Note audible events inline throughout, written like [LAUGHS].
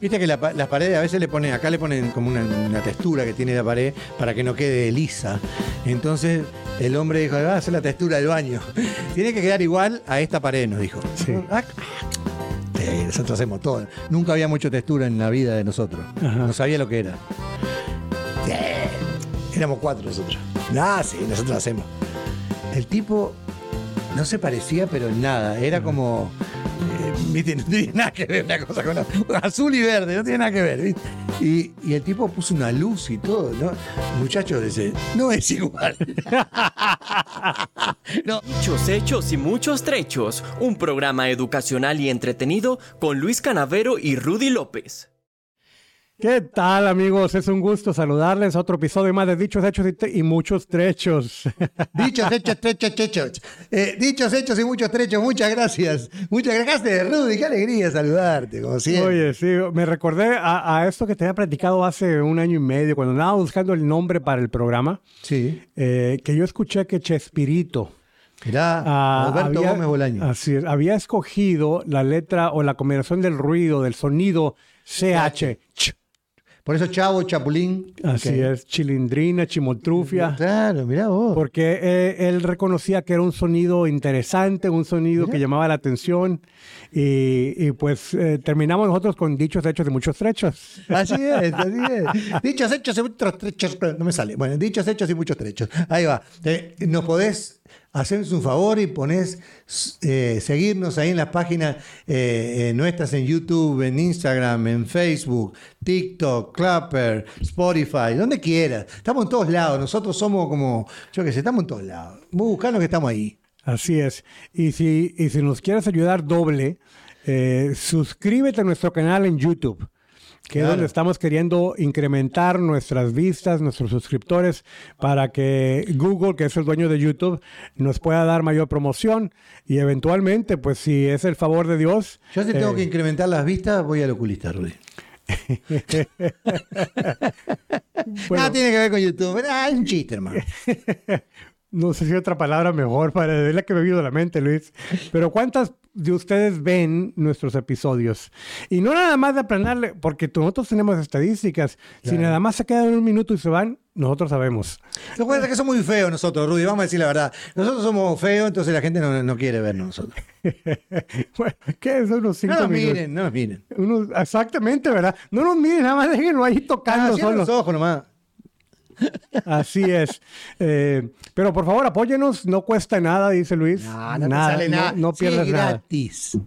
Viste que la las paredes a veces le ponen, acá le ponen como una, una textura que tiene la pared para que no quede lisa. Entonces el hombre dijo, va a hacer la textura del baño. [LAUGHS] tiene que quedar igual a esta pared, nos dijo. Sí. Ah, eh, nosotros hacemos todo. Nunca había mucha textura en la vida de nosotros. Ajá. No sabía lo que era. Sí, Éramos cuatro nosotros. Ah, sí, nosotros hacemos. El tipo no se parecía, pero en nada. Era como. [LAUGHS] No tiene nada que ver una cosa con la Azul y verde, no tiene nada que ver. Y, y el tipo puso una luz y todo. ¿no? Muchachos, dice, no es igual. [LAUGHS] Muchos hechos y muchos trechos. Un programa educacional y entretenido con Luis Canavero y Rudy López. ¿Qué tal, amigos? Es un gusto saludarles a otro episodio más de Dichos, Hechos y, Muchos Trechos. [LAUGHS] Dichos, hechos, trechos, trechos. Eh, dichos, hechos y muchos trechos. Muchas gracias. Muchas gracias, Rudy. Qué alegría saludarte, como siempre. Oye, sí, me recordé a, a esto que te había platicado hace un año y medio, cuando andaba buscando el nombre para el programa, Sí. eh, que yo escuché que Chespirito. Mirá, ah, Alberto había- Gómez Bolaño. Así es, había escogido la letra o la combinación del ruido, del sonido CH. ch. Por eso Chavo, Chapulín. Así es, chilindrina, chimotrufia. Claro, mirá vos. Porque eh, él reconocía que era un sonido interesante, un sonido que llamaba la atención. Y, y, pues eh, terminamos nosotros con dichos, hechos y muchos trechos. Así es, así es. [LAUGHS] Dichos hechos y muchos trechos. No me sale. Bueno, dichos hechos y muchos trechos. Ahí va. Eh, Nos podés hacernos un favor y ponés eh, seguirnos ahí en las páginas eh, eh, nuestras en YouTube, en Instagram, en Facebook, TikTok, Clapper, Spotify, donde quieras. Estamos en todos lados. Nosotros somos como, yo qué sé, estamos en todos lados. Vos buscanos que estamos ahí. Así es. Y si, y si nos quieres ayudar doble, eh, suscríbete a nuestro canal en YouTube. Que es donde estamos queriendo incrementar nuestras vistas, nuestros suscriptores, para que Google, que es el dueño de YouTube, nos pueda dar mayor promoción y eventualmente, pues si es el favor de Dios, Yo si tengo eh, que incrementar las vistas, voy al oculista, Rudy. [LAUGHS] bueno, Nada tiene que ver con YouTube. Ah, es un chiste, hermano. [LAUGHS] no sé si hay otra palabra mejor para es la que me vino a la mente, Luis. Pero ¿cuántas de ustedes ven nuestros episodios? Y no nada más de aplanarle, porque nosotros tenemos estadísticas. Si Claro. nada más se quedan un minuto y se van, nosotros sabemos. Lo que pasa es que somos muy feos nosotros, Rudy, vamos a decir la verdad. Nosotros somos feos, entonces la gente no, no quiere vernos nosotros. [LAUGHS] bueno, ¿qué es? Unos cinco No nos minutos. miren, no nos miren. Unos- exactamente, ¿verdad? No nos miren, nada más déjenlo ahí tocando Ah, solo. los ojos nomás. Así es. Eh, pero por favor, apóyenos, no cuesta nada, dice Luis. No, no te sale nada. No, no Sí, pierdes nada. gratis.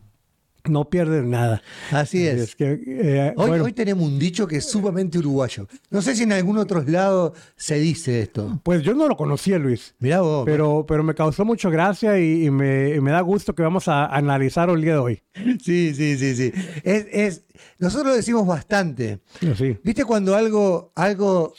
No pierdes nada. Así es. que, eh, Hoy, bueno, hoy tenemos un dicho que es sumamente uruguayo. No sé si en algún otro lado se dice esto. pues yo no lo conocía, Luis. Mirá vos. Pero, pero me causó mucha gracia y, y me, y me da gusto que vamos a analizar el día de hoy. Sí, sí, sí, sí. Es, es, nosotros lo decimos bastante. Sí. ¿Viste cuando algo, algo,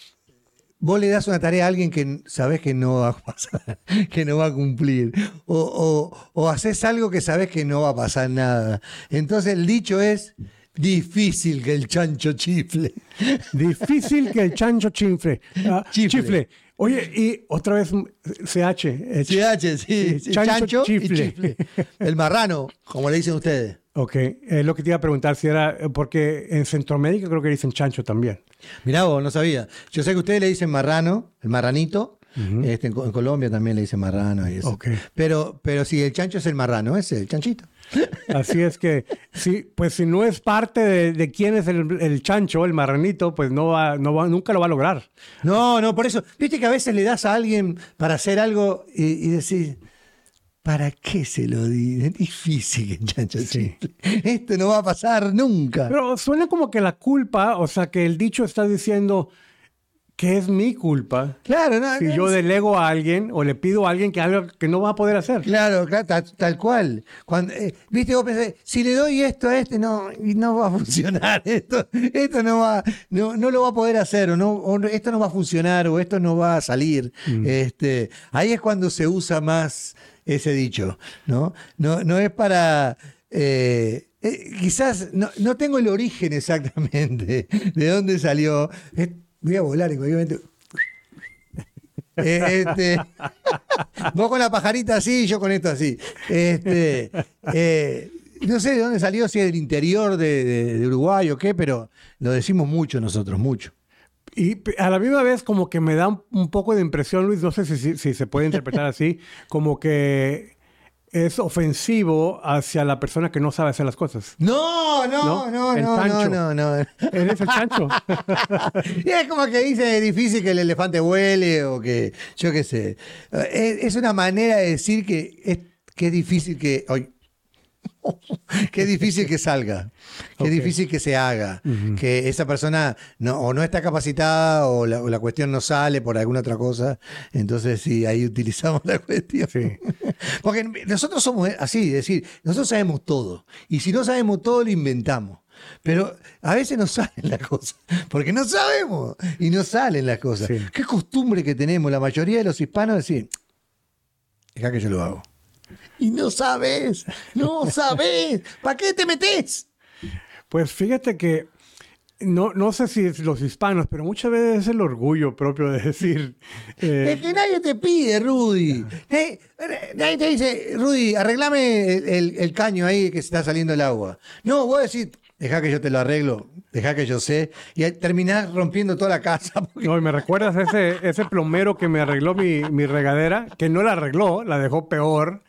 vos le das una tarea a alguien que sabés que no va a pasar, [LAUGHS] que no va a cumplir? O, o, o haces algo que sabés que no va a pasar nada. Entonces el dicho es difícil que el chancho chifle. [LAUGHS] Difícil que el chancho chifle. Ah, Chifle. chifle. Oye, y otra vez mm, CH. eh, CH, sí, sí, chancho, chancho, chifle. y chifle. El marrano, como le dicen ustedes. Ok, es lo que te iba a preguntar si era, eh, porque en Centroamérica creo que dicen chancho también. Mirá vos, no sabía. Yo sé que ustedes le dicen marrano, el marranito. este, en, Co- en Colombia también le dicen marrano y eso. Ok. Pero, pero si el chancho es el marrano, ese, el chanchito. Así es que, sí, pues si no es parte de, de quién es el, el chancho, el marranito, pues no va, no va, nunca lo va a lograr. No, no, por eso. Viste que a veces le das a alguien para hacer algo y, y decís, ¿para qué se lo di? Es difícil que chancho Sí. Esto no va a pasar nunca. Pero suena como que la culpa, o sea, que el dicho está diciendo que es mi culpa claro, no, si no, yo delego a alguien o le pido a alguien que algo que no va a poder hacer. Claro, claro, tal, tal cual. Cuando, eh, Viste, vos pensás, si le doy esto a este, no, no va a [LAUGHS] funcionar. Esto, esto no va, no, no lo va a poder hacer, o no, o esto no va a funcionar, o esto no va a salir. Este, ahí es cuando se usa más ese dicho, ¿no? No, no es para. eh, eh, quizás no, no tengo el origen exactamente de dónde salió. Voy a volar en cualquier momento. Este, [LAUGHS] vos con la pajarita así, yo con esto así. Este, eh, no sé de dónde salió, si es del interior de, de- de Uruguay o qué, pero lo decimos mucho nosotros, mucho. Y a la misma vez como que me da un, un poco de impresión, Luis, no sé si, si- si se puede interpretar así, como que es ofensivo hacia la persona que no sabe hacer las cosas. No, no, ¿No? no, El no, no, no. Eres el chancho. [LAUGHS] Y es como que dice, es difícil que el elefante vuele o que, yo qué sé. Es, es una manera de decir que es, que es difícil que... [LAUGHS] es difícil que salga, es difícil que se haga, que esa persona no, o no está capacitada o la, o la cuestión no sale por alguna otra cosa, entonces sí, ahí utilizamos [LAUGHS] la cuestión. Sí. [LAUGHS] Porque nosotros somos así, es decir, nosotros sabemos todo. Y si no sabemos todo, lo inventamos. Pero a veces no salen las cosas. Porque no sabemos. Y no salen las cosas. Sí. Qué costumbre que tenemos la mayoría de los hispanos decir, deja que yo lo hago. Y no sabes, no sabes. ¿Para qué te metes? Pues fíjate que no, no sé si es los hispanos, pero muchas veces es el orgullo propio de decir... [LAUGHS] eh, Es que nadie te pide, Rudy. Nadie, nadie te dice, Rudy, arreglame el, el- el caño ahí que se está saliendo el agua. No, vos decís, deja que yo te lo arreglo, deja que yo sé. Y terminás rompiendo toda la casa. porque- [LAUGHS] No, y me recuerdas ese, ese plomero que me arregló mi, mi regadera, que no la arregló, la dejó peor.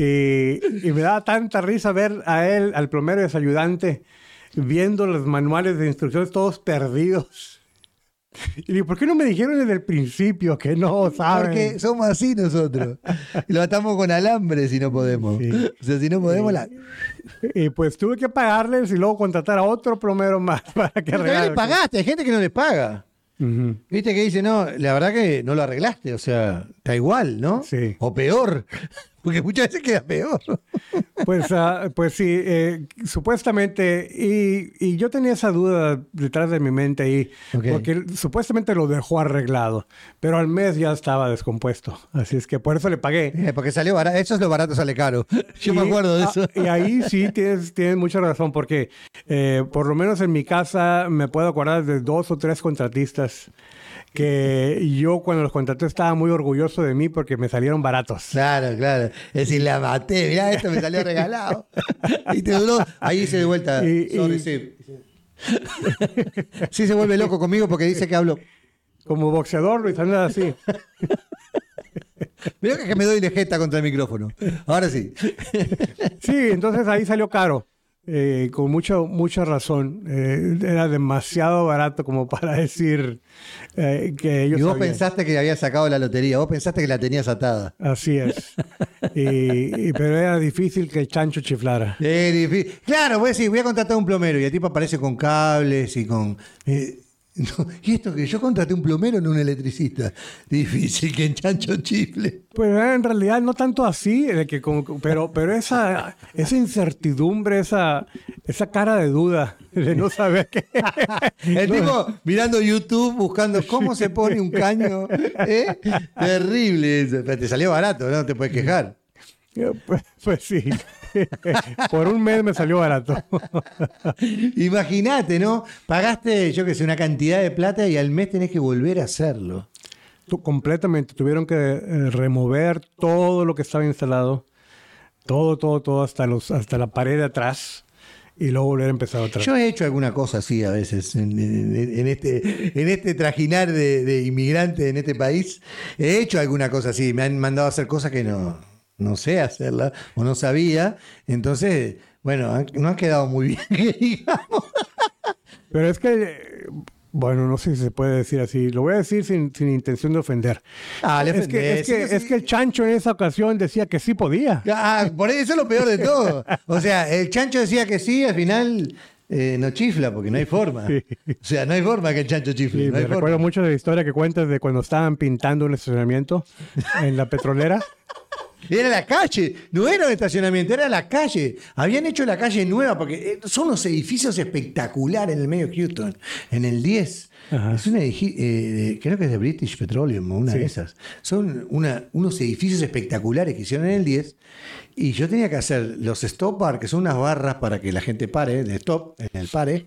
Y, y me daba tanta risa ver a él, al plomero y a su ayudante, viendo los manuales de instrucciones todos perdidos. Y digo, ¿por qué no me dijeron desde el principio que no saben? Porque somos así nosotros. Lo atamos con alambre si no podemos. Sí. O sea, si no podemos, la... Y pues tuve que pagarles y luego contratar a otro plomero más [LAUGHS] para que arreglara. le pagaste, hay gente que no le paga. Ujú. Viste que dice, no, la verdad que no lo arreglaste, o sea, está igual, ¿no? Sí. O peor, [LAUGHS] porque muchas veces queda peor. Pues, ah, pues sí, eh, supuestamente, y, y yo tenía esa duda detrás de mi mente ahí, porque supuestamente lo dejó arreglado, pero al mes ya estaba descompuesto, así es que por eso le pagué. Eh, porque salió barato, eso es lo barato, sale caro. [LAUGHS] Yo me acuerdo de ah, eso. y ahí sí tienes, tienes mucha razón, porque eh, por lo menos en mi casa me puedo acordar de dos o tres contratistas que yo cuando los contraté estaba muy orgulloso de mí porque me salieron baratos. Claro, claro. Es decir, la maté, mirá, esto me salió regalado. [LAUGHS] Y te duró, ahí se de vuelta. Y- Sorry, y- sí. [LAUGHS] Sí se vuelve loco conmigo porque dice que hablo. Como boxeador, Luis, andas así. [LAUGHS] Mirá que me doy lejeta contra el micrófono. Ahora sí. Sí, entonces ahí salió caro. Eh, con mucha, mucha razón. Eh, era demasiado barato como para [LAUGHS] decir eh, que ellos Y vos sabían. pensaste que había sacado la lotería, vos pensaste que la tenías atada. Así es. Y- y- pero era difícil que el chancho chiflara. Claro, voy a decir, voy a contratar un plomero y el tipo aparece con cables y con. No, [LAUGHS] y esto que yo contraté un plomero, no un electricista. Difícil que en chancho chifle. Pues en realidad no tanto así, de que como- pero, pero esa, esa incertidumbre, esa, esa cara de duda, de no saber qué. [LAUGHS] El tipo mirando YouTube buscando cómo se pone un caño. ¿eh? Terrible te salió barato, no te puedes quejar. [LAUGHS] Pues, pues sí. [LAUGHS] Por un mes me salió barato. [LAUGHS] Imagínate, ¿no? Pagaste, yo qué sé, una cantidad de plata y al mes tenés que volver a hacerlo. Tu- completamente. Tuvieron que eh, remover todo lo que estaba instalado. Todo, todo, todo, hasta, los, hasta la pared de atrás. Y luego volver a empezar otra vez. Yo he hecho alguna cosa así a veces en, en- en este, en este trajinar de, de inmigrantes en este país. He hecho alguna cosa así. Me han mandado a hacer cosas que no, no sé hacerla o no sabía. Entonces, bueno, han- no han quedado muy bien, que [LAUGHS] digamos. Pero es que, bueno, no sé si se puede decir así. Lo voy a decir sin, sin intención de ofender. Ah, le es, que, es, que, sí, es sí. que el chancho en esa ocasión decía que sí podía. Ah, por eso es lo peor de todo. O sea, el chancho decía que sí, al final eh, no chifla porque no hay forma. Sí. O sea, no hay forma que el chancho chifle. Sí, no me recuerdo mucho de la historia que cuentas de cuando estaban pintando un estacionamiento en la petrolera. Era la calle, no era un estacionamiento, era la calle. Habían hecho la calle nueva porque eh, son unos edificios espectaculares en el medio de Houston, en el 10. Ajá. Es un edificio, creo que es de British Petroleum una Sí. de esas. Son una- unos edificios espectaculares que hicieron en el 10. Y yo tenía que hacer los stop bar, que son unas barras para que la gente pare, de stop, en el pare,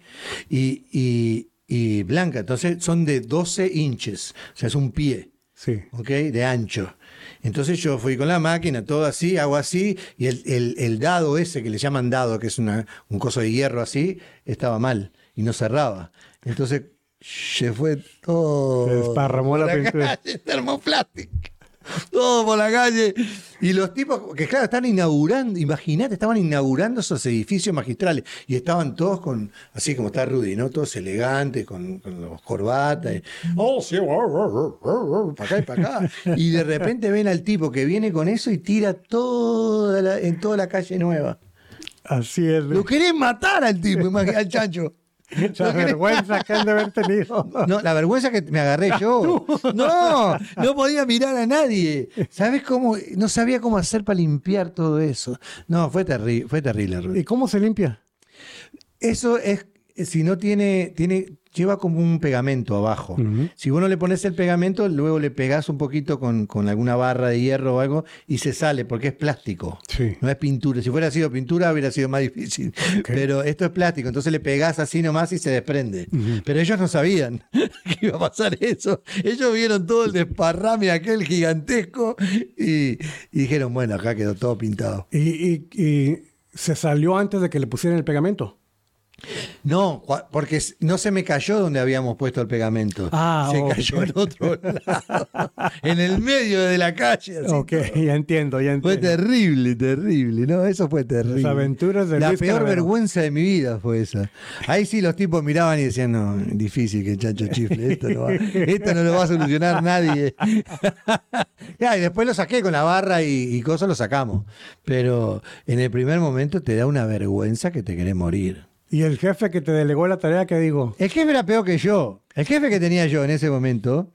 y, y- y blanca. Entonces son de 12 inches, o sea, es un pie. Sí. ¿ok? De ancho. Entonces yo fui con la máquina, todo así, hago así, y el, el- el dado ese que le llaman dado, que es una, un coso de hierro así, estaba mal y no cerraba. Entonces se fue todo. Se desparramó la pintura. termoplástico. [LAUGHS] Todo por la calle. Y los tipos, que claro, están inaugurando, imagínate, estaban inaugurando esos edificios magistrales. Y estaban todos con, así como está Rudy, ¿no? Todos elegantes, con, con los corbatas. y, oh, sí, para acá y para acá. [LAUGHS] Y de repente ven al tipo que viene con eso y tira toda la- en toda la calle nueva. Así es. Lo querés matar al tipo, al chancho. [LAUGHS] La vergüenza que han de haber tenido. no, la vergüenza que me agarré yo. [LAUGHS] No, no podía mirar a nadie. ¿Sabes cómo? No sabía cómo hacer para limpiar todo eso. No, fue terrible, fue terrible. ¿Y cómo se limpia? Eso es, si no tiene, tiene, lleva como un pegamento abajo. Si vos no le pones el pegamento, luego le pegás un poquito con, con alguna barra de hierro o algo y se sale porque es plástico. Sí. No es pintura. Si fuera sido pintura hubiera sido más [LAUGHS] difícil. Pero esto es plástico, entonces le pegás así nomás y se desprende. Pero ellos no sabían [LAUGHS] que iba a pasar eso. Ellos vieron todo el desparrame aquel gigantesco y, y dijeron, bueno, acá quedó todo pintado. Y, y- y se salió antes de que le pusieran el pegamento. No, porque no se me cayó donde habíamos puesto el pegamento. Ah, se cayó en otro [LAUGHS] lado, en el medio de la calle. así ok, todo. ya entiendo, ya Fue entiendo. terrible, terrible, ¿no? Eso fue terrible. Las aventuras de La Luis peor vergüenza de mi vida fue esa. Ahí sí los tipos miraban y decían, no, difícil que el chancho chifle, esto no, va- esto no lo va a solucionar nadie. [LAUGHS] Ya, y después lo saqué con la barra y, y cosas lo sacamos. Pero en el primer momento te da una vergüenza que te querés morir. Y el jefe que te delegó la tarea, ¿qué digo? El jefe era peor que yo. El jefe que tenía yo en ese momento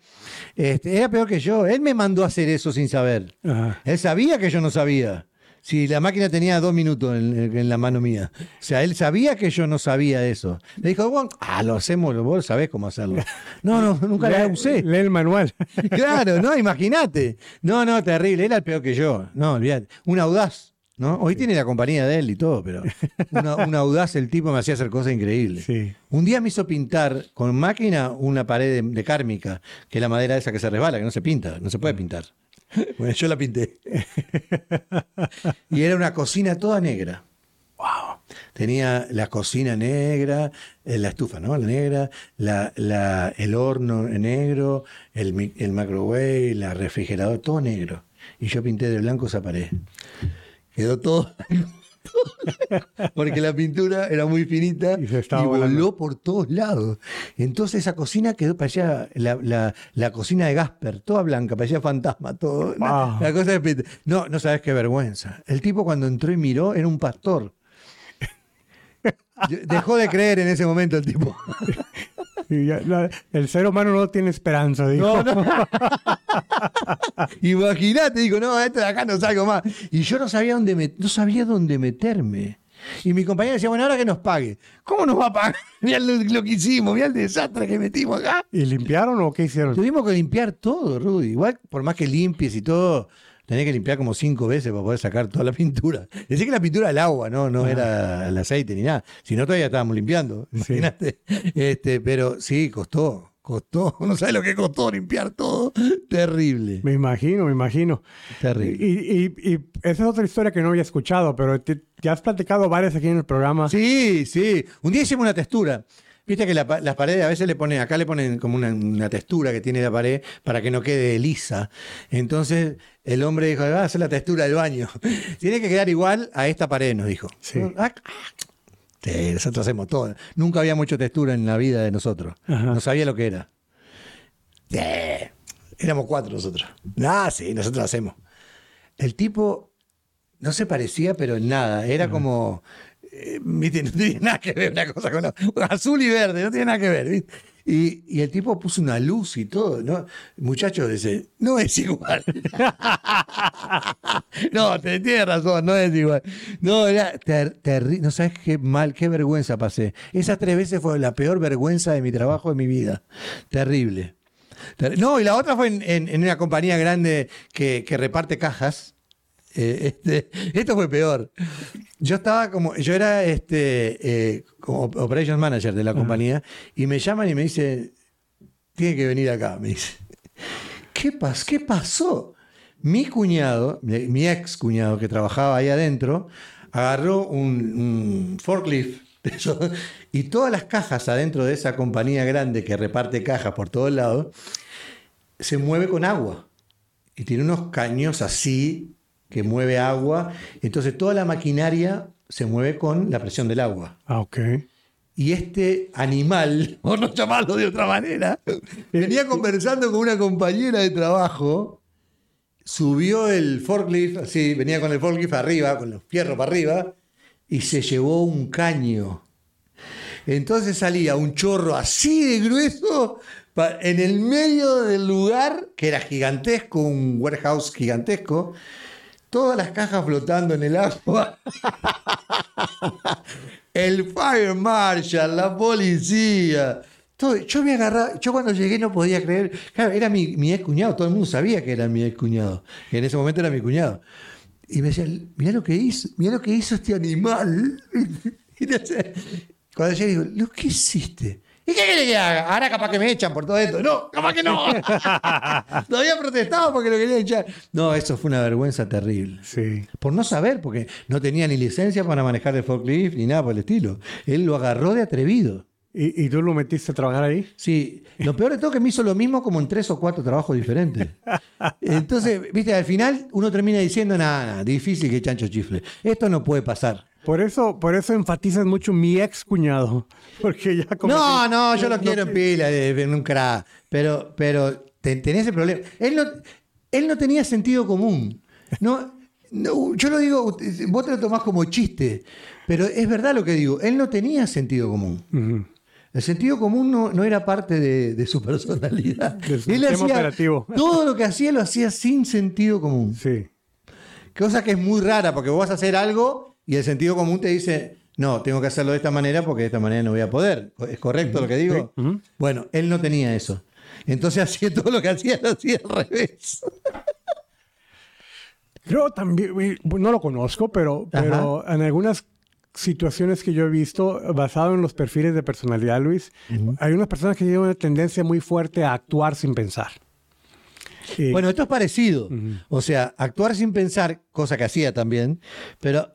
este, era peor que yo. Él me mandó a hacer eso sin saber. Ajá. Él sabía que yo no sabía. Si la máquina tenía dos minutos en, en la mano mía. O sea, él sabía que yo no sabía eso. Le dijo, bueno, ah, lo hacemos, vos sabés cómo hacerlo. No, no, nunca la usé. Lee el manual. [LAUGHS] Claro, no, imagínate. No, no, terrible. Era el peor que yo. No, olvidate. Un audaz. ¿No? Hoy tiene la compañía de él y todo, pero un audaz el tipo me hacía hacer cosas increíbles. Sí. Un día me hizo pintar con máquina una pared de, de cármica, que es la madera esa que se resbala, que no se pinta, no se puede pintar. [LAUGHS] Bueno, yo la pinté. Y era una cocina toda negra. Wow. Tenía la cocina negra, eh, la estufa, ¿no? La negra, la, la- el horno negro, el, el microwave, la refrigerador, todo negro. Y yo pinté de blanco esa pared. Quedó [LAUGHS] todo. Porque la pintura era muy finita Y y, se estaba voló volando. por todos lados. Entonces esa cocina quedó, parecía la, la- la cocina de Gasper, toda blanca, parecía fantasma, todo. Wow. una cosa de- no, no sabes qué vergüenza. El tipo cuando entró y miró era un pastor. [LAUGHS] Dejó de creer en ese momento el tipo. [LAUGHS] Y ya, la- el ser humano no tiene esperanza, dijo. No, no. Imagínate, digo, no, esto de acá no salgo más. Y yo no sabía dónde met- no sabía dónde meterme. Y mi compañera decía, bueno, ahora que nos pague. ¿Cómo nos va a pagar? [LAUGHS] Mirá lo, lo que hicimos, mirá el desastre que metimos acá. ¿Y limpiaron o qué hicieron? Tuvimos que limpiar todo, Rudy. Igual, por más que limpies y todo, tenés que limpiar como cinco veces para poder sacar toda la pintura. Decía que la pintura era el agua, no, no era el aceite ni nada. Si no, todavía estábamos limpiando. Imagínate. Este, pero sí, costó. Costó. [LAUGHS] No sabes lo que costó limpiar todo. Terrible. Me imagino, me imagino. Terrible. Y, y- y esa es otra historia que no había escuchado, pero te- ya has platicado varias aquí en el programa. Sí, sí. Un día hicimos una textura. Viste que la las paredes a veces le ponen, acá le ponen como una, una textura que tiene la pared para que no quede lisa. Entonces el hombre dijo, va a hacer la textura del baño. [LAUGHS] tiene que quedar igual a esta pared, nos dijo. Sí. Ah, ah. Nosotros hacemos todo. Nunca había mucho textura en la vida de nosotros. Ajá. No sabía lo que era. Sí. Éramos cuatro nosotros. Ah, sí, nosotros hacemos. El tipo no se parecía, pero en nada. Era como. Eh. No tiene nada que ver una cosa con la Azul y verde, no tiene nada que ver. ¿viste? Y, y el tipo puso una luz y todo, ¿no? Muchachos, dice, no es igual. [LAUGHS] no, te tiene razón, no es igual. No, era ter- terri- no sabes qué mal, qué vergüenza pasé. Esas tres veces fue la peor vergüenza de mi trabajo de mi vida. Terrible. Ter- No, y la otra fue en, en- en una compañía grande que, que reparte cajas. Eh, este, esto fue peor. Yo estaba como, yo era este eh, como operations manager de la compañía y me llaman y me dicen, tiene que venir acá, me dice. ¿qué, pas ¿qué pasó? Mi cuñado, mi ex cuñado que trabajaba ahí adentro, agarró un, un forklift y todas las cajas adentro de esa compañía grande que reparte cajas por todos lados, se mueve con agua. Y tiene unos caños así que mueve agua. Entonces toda la maquinaria se mueve con la presión del agua. Ah, ok. Y este animal, [LAUGHS] por no llamarlo de otra manera, venía conversando con una compañera de trabajo, subió el forklift, así, venía con el forklift arriba, con los fierros para arriba, y se llevó un caño. Entonces salía un chorro así de grueso en el medio del lugar, que era gigantesco, un warehouse gigantesco, todas las cajas flotando en el agua. [LAUGHS] El fire marshal, la policía. Todo, yo me agarraba, yo cuando llegué no podía creer. Claro, era mi, ex cuñado, todo el mundo sabía que era mi ex cuñado. En ese momento era mi cuñado. Y me decía, mirá lo que hizo, mirá lo que hizo este animal. [LAUGHS] Cuando yo digo, "Lu, ¿qué hiciste? ¿Y qué quiere que haga? Ahora capaz que me echan por todo esto. No, capaz que no. [LAUGHS] Todavía protestaba porque lo quería echar. No, eso fue una vergüenza terrible. Sí. Por no saber, porque no tenía ni licencia para manejar el forklift ni nada por el estilo. Él lo agarró de atrevido. ¿Y, y tú lo metiste a trabajar ahí? Sí, lo peor de todo es que me hizo lo mismo como en tres o cuatro trabajos diferentes. Entonces, viste, al final uno termina diciendo, nada, nada, difícil que chancho chifle. Esto no puede pasar. Por eso, por eso enfatizas mucho mi ex cuñado. [LAUGHS] Porque ya como No, que- no, yo lo quiero en [LAUGHS] pila, eh, en un crack. Pero, pero te- tenés ese problema. Él no, él no tenía sentido común. No, no, yo lo digo, vos te lo tomás como chiste, pero es verdad lo que digo. Él no tenía sentido común. El sentido común no, no era parte de, de su [LAUGHS] personalidad. De su Él hacía- operativo. todo lo que hacía lo hacía sin sentido común. Sí. Cosa que es muy rara, porque vos vas a hacer algo y el sentido común te dice, no, tengo que hacerlo de esta manera porque de esta manera no voy a poder. ¿Es correcto lo que digo? Bueno, él no tenía eso. Entonces hacía todo lo que hacía, lo hacía al revés. Creo también, eh, no lo conozco, pero, pero en algunas situaciones que yo he visto, basado en los perfiles de personalidad, Luis, hay unas personas que tienen una tendencia muy fuerte a actuar sin pensar. Bueno, esto es parecido. O sea, actuar sin pensar, cosa que hacía también, pero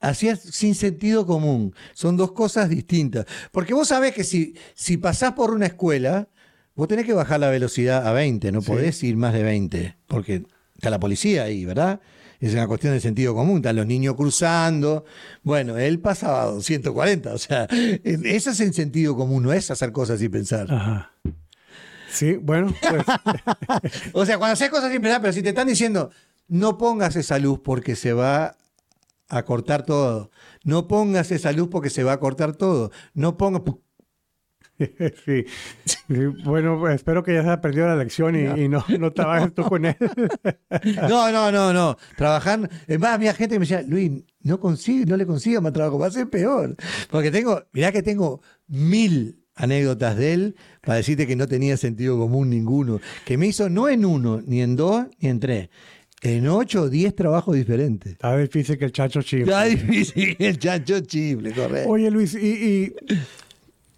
hacía sin sentido común. Son dos cosas distintas. Porque vos sabés que si, si pasás por una escuela, vos tenés que bajar la velocidad a 20, no podés ir más de 20, porque está la policía ahí, ¿verdad? Es una cuestión de sentido común, están los niños cruzando. Bueno, él pasaba a 240, o sea, eso es el sentido común, no es hacer cosas sin pensar. Ajá. Sí, bueno, pues [LAUGHS] O sea, cuando haces cosas sin pensar, pero si te están diciendo, no pongas esa luz porque se va a cortar todo. No pongas esa luz porque se va a cortar todo. No pongas. [LAUGHS] sí. Sí, Bueno, pues, espero que ya se aprendido la lección y, y no, no trabajes tú con él. [LAUGHS] No, no, no, no. Trabajar. Es más, había gente que me decía, Luis, no consigue, no le consiga más trabajo, va a ser peor. Porque tengo, mirá que tengo mil anécdotas de él para decirte que no tenía sentido común ninguno. Que me hizo no en uno, ni en dos, ni en tres. En ocho o diez trabajos diferentes. Está difícil que el chacho chifle. Está difícil el chancho chible, correcto. Oye, Luis, ¿y, y,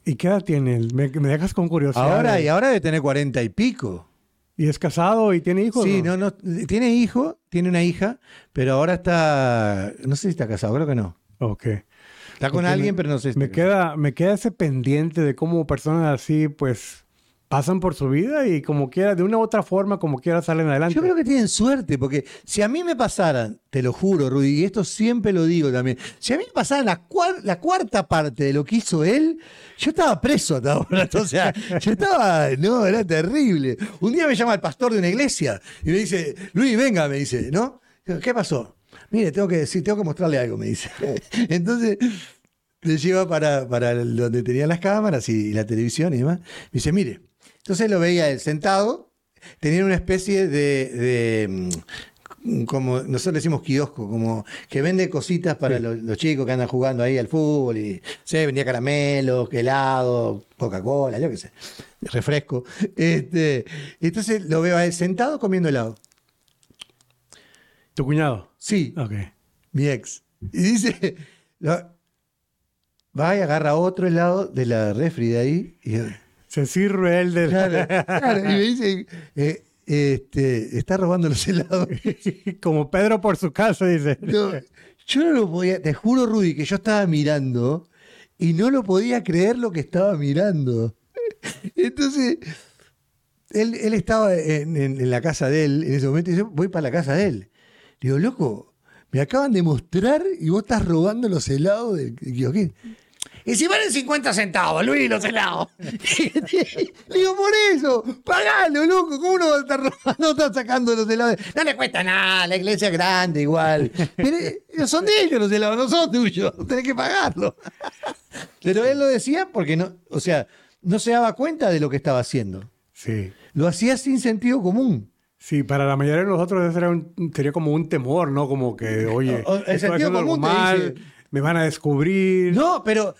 y qué edad tiene él? Me, me dejas con curiosidad. Ahora, y ahora debe tener cuarenta y pico. ¿Y es casado y tiene hijos? Sí, no? no, no, tiene hijo, tiene una hija, pero ahora está, no sé si está casado, creo que no. Ok. Está con Porque alguien, me- pero no sé si Me queda, me queda ese pendiente de cómo personas así, pues, pasan por su vida y como quiera, de una u otra forma, como quiera, salen adelante. Yo creo que tienen suerte, porque si a mí me pasaran, te lo juro, Rudy, y esto siempre lo digo también, si a mí me pasaran la, cuar- la cuarta parte de lo que hizo él, yo estaba preso hasta ahora. [LAUGHS] O sea, yo estaba, no, era terrible. Un día me llama el pastor de una iglesia y me dice, Luis, venga, me dice, ¿no? ¿Qué pasó? Mire, tengo que decir, tengo que mostrarle algo, me dice. [LAUGHS] Entonces, le lleva para, donde tenían las cámaras y, y la televisión y demás. Me dice, mire. Entonces lo veía él sentado, tenía una especie de, de, mm, como nosotros decimos kiosco, como que vende cositas para los, los chicos que andan jugando ahí al fútbol y se vendía caramelos, helado, Coca-Cola, yo qué sé, refresco. Este, entonces lo veo a él sentado comiendo helado. ¿Tu cuñado? Sí, Ok. mi ex. Y dice, lo- va y agarra otro helado de la refri de ahí y Se sirve él de... Claro, claro, y me dice, eh, este, está robando los helados. [LAUGHS] Como Pedro por su casa, dice. No, yo no lo podía, te juro, Rudy, que yo estaba mirando y no lo podía creer lo que estaba mirando. Entonces, él, él estaba en, en- en la casa de él en ese momento y yo voy para la casa de él. Digo, loco, me acaban de mostrar y vos estás robando los helados. del- ¿qué? Y si valen 50 centavos, Luis, los helados. Le [LAUGHS] digo, por eso, pagalo, loco. ¿Cómo uno va a estar robando, [LAUGHS] no está sacando los helados? No le cuesta nada, la iglesia es grande igual. Pero eh, son de ellos los helados, no son tuyos. [LAUGHS] Tenés que pagarlo. Pero él lo decía porque no, o sea, no se daba cuenta de lo que estaba haciendo. Sí. Lo hacía sin sentido común. Sí, para la mayoría de nosotros eso era un- sería como un temor, ¿no? Como que, oye, O- o- el estoy sentido haciendo algo común te mal, dice- me van a descubrir. No, pero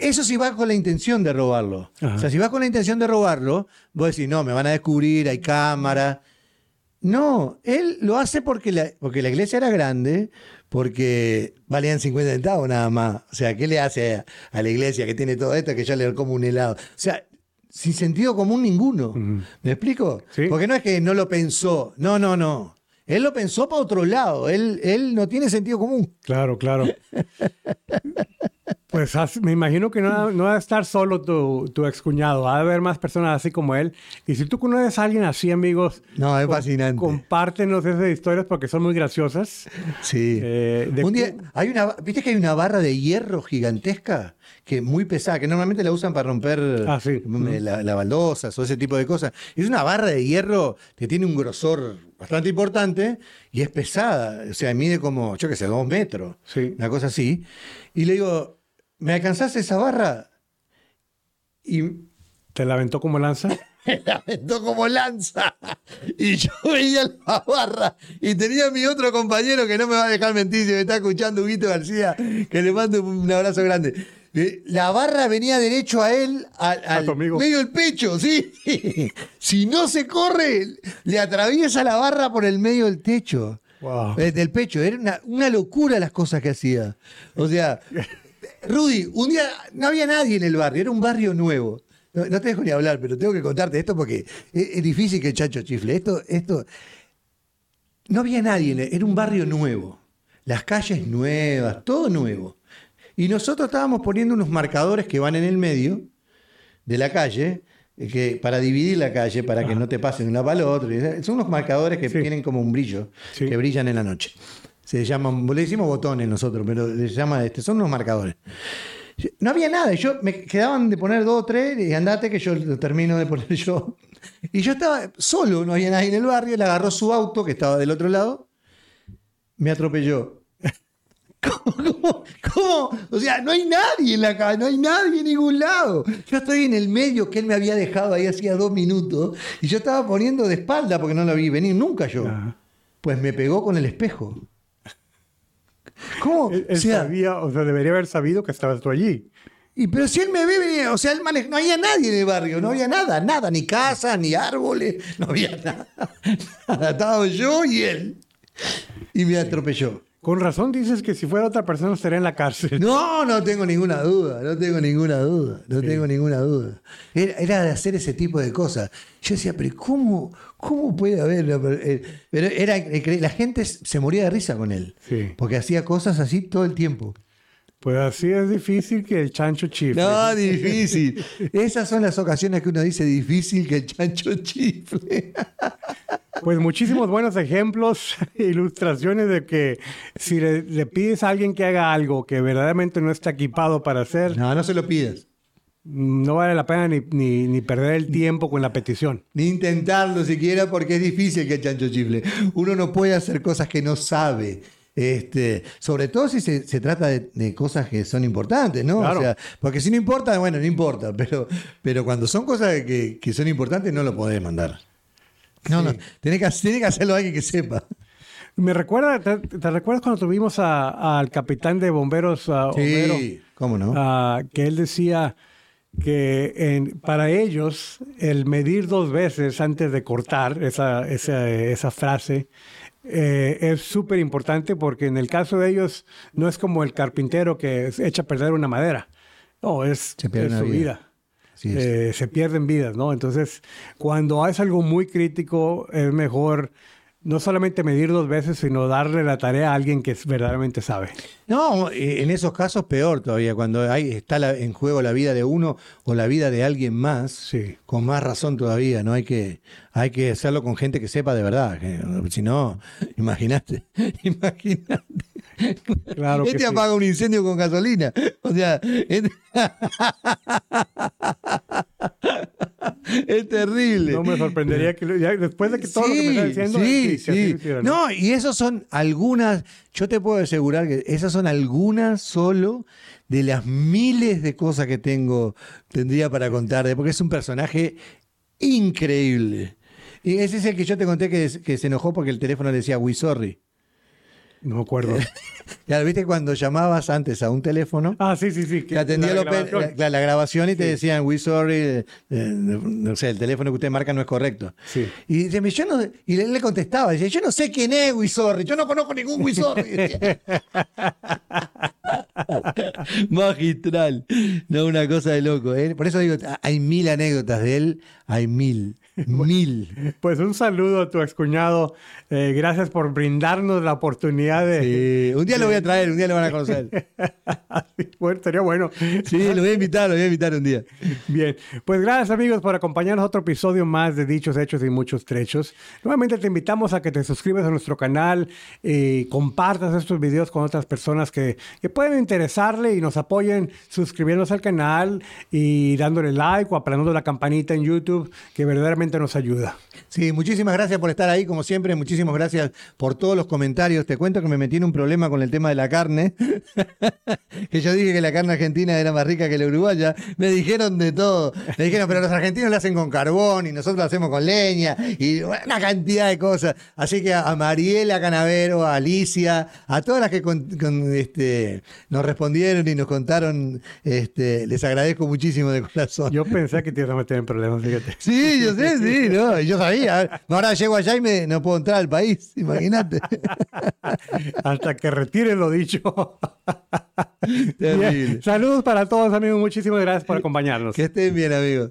eso sí va con la intención de robarlo. Ajá. O sea, si vas con la intención de robarlo, vos decís, no, me van a descubrir, hay cámara. No, él lo hace porque la, porque la iglesia era grande, porque valían 50 centavos nada más. O sea, ¿qué le hace a, a la iglesia que tiene todo esto que ya le como un helado? O sea, sin sentido común ninguno. ¿Me explico? Sí. Porque no es que no lo pensó. No, no, no. Él lo pensó para otro lado. Él, él no tiene sentido común. Claro, claro. [LAUGHS] Pues me imagino que no, va- no va a estar solo tu, tu excuñado, va a haber más personas así como él. Y si tú conoces a alguien así, amigos, No, es fascinante. compártenos esas historias porque son muy graciosas. Sí. Eh, de Un día, hay una, ¿viste que hay una barra de hierro gigantesca? Que muy pesada, que normalmente la usan para romper Ah, sí. eh, la, la baldosas o ese tipo de cosas. Es una barra de hierro que tiene un grosor bastante importante y es pesada. O sea, mide como, yo qué sé, dos metros. Sí. Una cosa así. Y le digo, ¿me alcanzás esa barra? Y ¿Te la aventó como lanza? [LAUGHS] me la aventó como lanza. Y yo veía la barra y tenía a mi otro compañero que no me va a dejar mentir si me está escuchando, Huguito García, que le mando un abrazo grande. Eh, La barra venía derecho a él, al, medio del pecho, sí. [LAUGHS] Si no se corre, le atraviesa la barra por el medio del techo. Wow. Eh, Del pecho. Era una, una locura las cosas que hacía. O sea, [LAUGHS] Rudy, un día no había nadie en el barrio, era un barrio nuevo. No, no te dejo ni hablar, pero tengo que contarte esto porque es, es difícil que el chacho chifle. Esto, esto. No había nadie, en el- era un barrio nuevo. Las calles nuevas, todo nuevo. Y nosotros estábamos poniendo unos marcadores que van en el medio de la calle, eh, que, para dividir la calle, para que no te pasen de una para la otra. Son unos marcadores que Sí. tienen como un brillo, Sí. que brillan en la noche. Se llaman, le decimos botones nosotros, pero le llama este, son unos marcadores. No había nada, y yo me quedaban de poner dos o tres, y andate que yo lo termino de poner yo. Y yo estaba solo, no había nadie en el barrio, le agarró su auto que estaba del otro lado, me atropelló. [LAUGHS] ¿Cómo, cómo, cómo? O sea, no hay nadie en la calle, no hay nadie en ningún lado. Yo estoy en el medio que él me había dejado ahí hacía dos minutos y yo estaba poniendo de espalda porque no lo vi venir nunca yo. Pues me pegó con el espejo. ¿Cómo? Él, él o sea, sabía, o sea, debería haber sabido que estabas tú allí. y, pero si él me ve venir, o sea, él mane- no había nadie en el barrio, no había nada, nada, ni casas, ni árboles, no había nada. [LAUGHS] nada. Estaba yo y él. Y me atropelló. Con razón dices que si fuera otra persona estaría en la cárcel. No, no tengo ninguna duda, no tengo ninguna duda, no tengo ninguna duda. Era, era de hacer ese tipo de cosas. Yo decía, pero ¿cómo, cómo puede haber? eh, Pero era, la gente se moría de risa con él, Sí. porque hacía cosas así todo el tiempo. Pues así es difícil que el chancho chifle. No, difícil. [LAUGHS] Esas son las ocasiones que uno dice difícil que el chancho chifle. [LAUGHS] Pues muchísimos buenos ejemplos, [LAUGHS] ilustraciones de que si le, le pides a alguien que haga algo que verdaderamente no está equipado para hacer, No, no se lo pidas. no vale la pena ni, ni- ni perder el tiempo con la petición. Ni intentarlo siquiera porque es difícil que el chancho chifle. Uno no puede hacer cosas que no sabe. Este, sobre todo si se, se trata de, de cosas que son importantes, ¿no? Claro. O sea, porque si no importa, bueno, no importa, pero, pero cuando son cosas que, que son importantes no lo podés mandar. No, no, tenés que, tiene que hacerlo alguien que sepa. Me recuerda, ¿te, te recuerdas cuando tuvimos a- al capitán de bomberos, a Homero? Sí, ¿cómo no? Ah, que él decía que en- para ellos el medir dos veces antes de cortar esa, esa, esa frase eh, es súper importante porque en el caso de ellos no es como el carpintero que echa a perder una madera. No, es, Se pierde es una su vida. eh, se pierden vidas, ¿no? Entonces, cuando es algo muy crítico, es mejor no solamente medir dos veces, sino darle la tarea a alguien que verdaderamente sabe. No, eh, en esos casos peor todavía, cuando hay, está la- en juego la vida de uno o la vida de alguien más, Sí. con más razón todavía, ¿no? Hay que, hay que hacerlo con gente que sepa de verdad, que, si no, [LAUGHS] imagínate, [LAUGHS] imagínate. Claro que este sí. apaga un incendio con gasolina. O sea, este- [LAUGHS] [LAUGHS] es terrible. No me sorprendería que ya después de que todo lo que me está diciendo, sí, No, y esas son algunas, yo te puedo asegurar que esas son algunas solo de las miles de cosas que tengo, tendría para contar, porque es un personaje increíble. Y ese es el que yo te conté que, que se enojó porque el teléfono le decía we sorry. No me acuerdo. [LAUGHS] [LAUGHS] Ya viste cuando llamabas antes a un teléfono, ah, sí, sí, sí. que atendía la grabación. la, la grabación y te decían we sorry, eh, eh, no sé, el teléfono que usted marca no es correcto. Sí. Y, dice, yo no, y él le contestaba, dice, yo no sé quién es Wisorri, yo no conozco ningún Wisorri. Decía. [LAUGHS] [LAUGHS] Magistral. No, una cosa de loco. ¿eh? Por eso digo, hay mil anécdotas de él, hay mil, mil. Pues un saludo a tu excuñado. Eh, gracias por brindarnos la oportunidad de. Eh, un día lo voy a traer, un día lo van a conocer. [LAUGHS] bueno, sería bueno. Sí, lo voy a invitar, lo voy a invitar un día. Bien, pues gracias amigos por acompañarnos a otro episodio más de Dichos, Hechos y Muchos Trechos. Nuevamente te invitamos a que te suscribas a nuestro canal y compartas estos videos con otras personas que, que pueden interesarle y nos apoyen suscribiéndose al canal y dándole like o aplanando la campanita en YouTube, que verdaderamente nos ayuda. Sí, muchísimas gracias por estar ahí, como siempre. Muchísimas gracias por todos los comentarios. Te cuento que me metí en un problema con el tema de la carne. [LAUGHS] que yo dije que la carne argentina era más rica que la uruguaya. Me dijeron de todo. Me dijeron, pero los argentinos la hacen con carbón y nosotros la hacemos con leña y una cantidad de cosas. Así que a, a Mariela Canavero, a Alicia, a todas las que con- con, este, nos respondieron y nos contaron, este, les agradezco muchísimo de corazón. Yo pensé que te ibas a meter en problemas, fíjate. Sí, yo sé, sí, no, yo sabía. Ahora llego allá y me, no puedo entrar al país, imagínate. [LAUGHS] Hasta que retire lo dicho. Terrible. Saludos para todos amigos, muchísimas gracias por acompañarnos. Que estén bien, amigos.